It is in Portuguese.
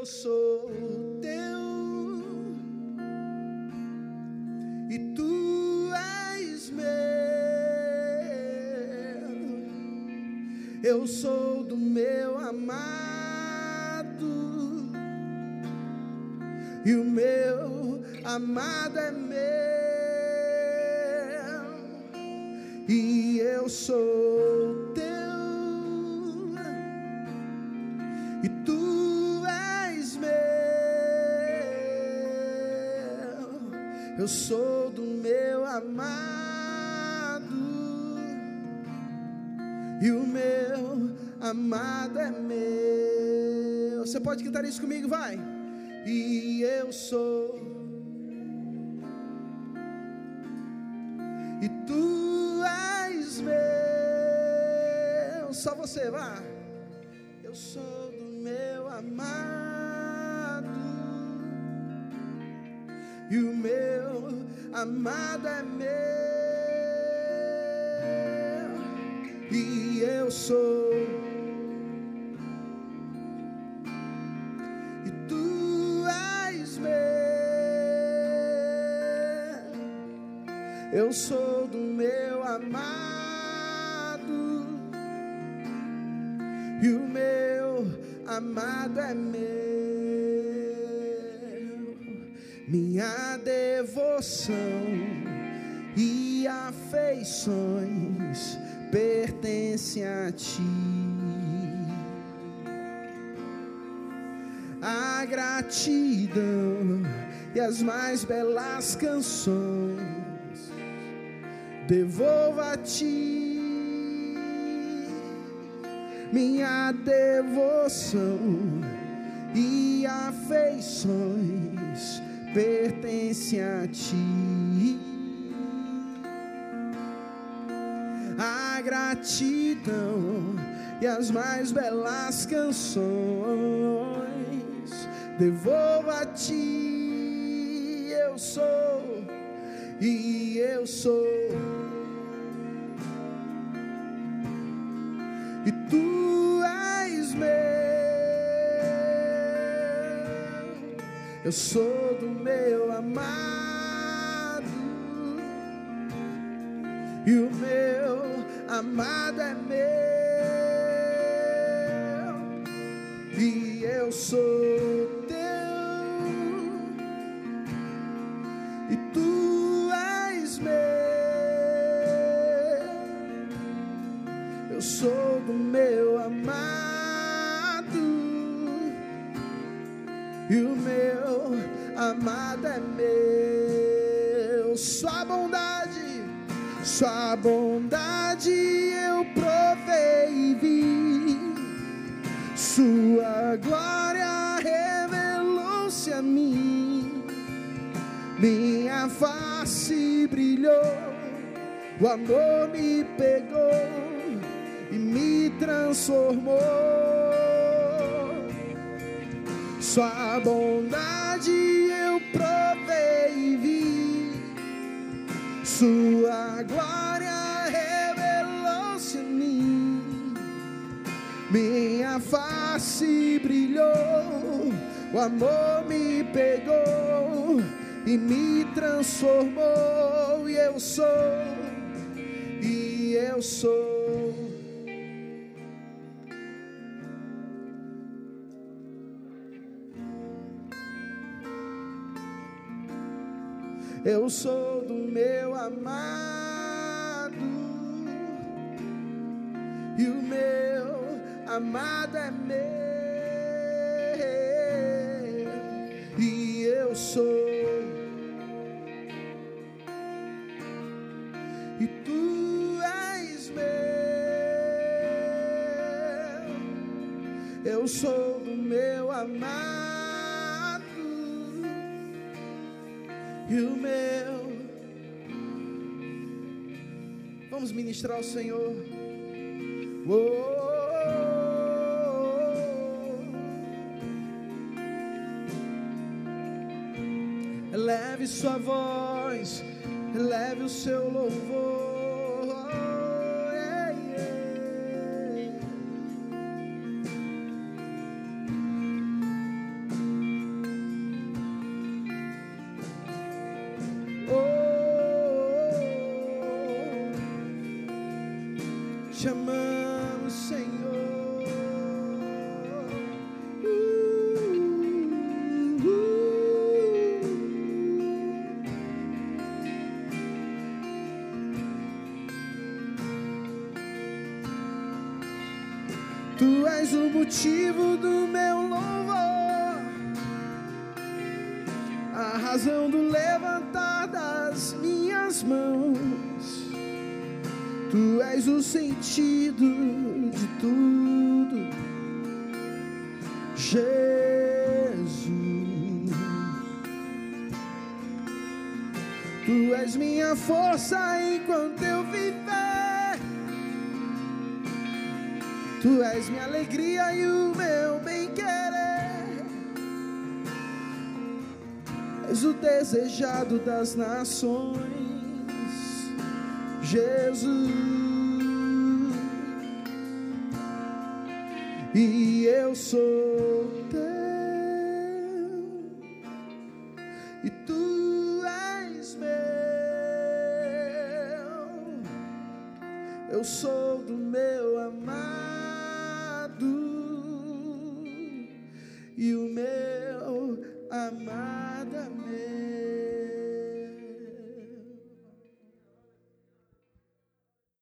eu sou teu. E tu és meu. Eu sou do meu amado. E o meu amado é meu. E eu sou teu. E tu Eu sou do meu amado e o meu amado é meu. Você pode cantar isso comigo, vai. E eu sou. E tu és meu. Só você, vá. Eu sou do meu amado. E o meu amado é meu. E eu sou. E tu és meu. Eu sou do meu amado. E o meu amado é meu. Minha devoção e afeições pertencem a ti. A gratidão e as mais belas canções devolvo a ti. Minha devoção e afeições pertencem a ti. A gratidão e as mais belas canções devolvo a ti. Eu sou e eu sou. E tu és meu. Eu sou meu amado. E o meu amado é meu. E eu sou teu. E tu és meu. Eu sou do meu amado. E o meu amado é meu. Sua bondade, sua bondade eu provei e vi. Sua glória revelou-se a mim. Minha face brilhou, o amor me pegou e me transformou. Sua bondade face brilhou, o amor me pegou e me transformou. E eu sou, e eu sou. Eu sou do meu amado, e o meu amado é meu, e eu sou, e tu és meu, eu sou do meu amado. e o meu. Vamos ministrar ao Senhor. Oh. Eleve sua voz, eleve o seu louvor. És o motivo do meu louvor, a razão do levantar das minhas mãos. Tu és o sentido de tudo, Jesus. Tu és minha força enquanto eu viver. Tu és minha alegria e o meu bem-querer. És o desejado das nações, Jesus. E eu sou teu, e tu és meu. Eu sou e o meu amado.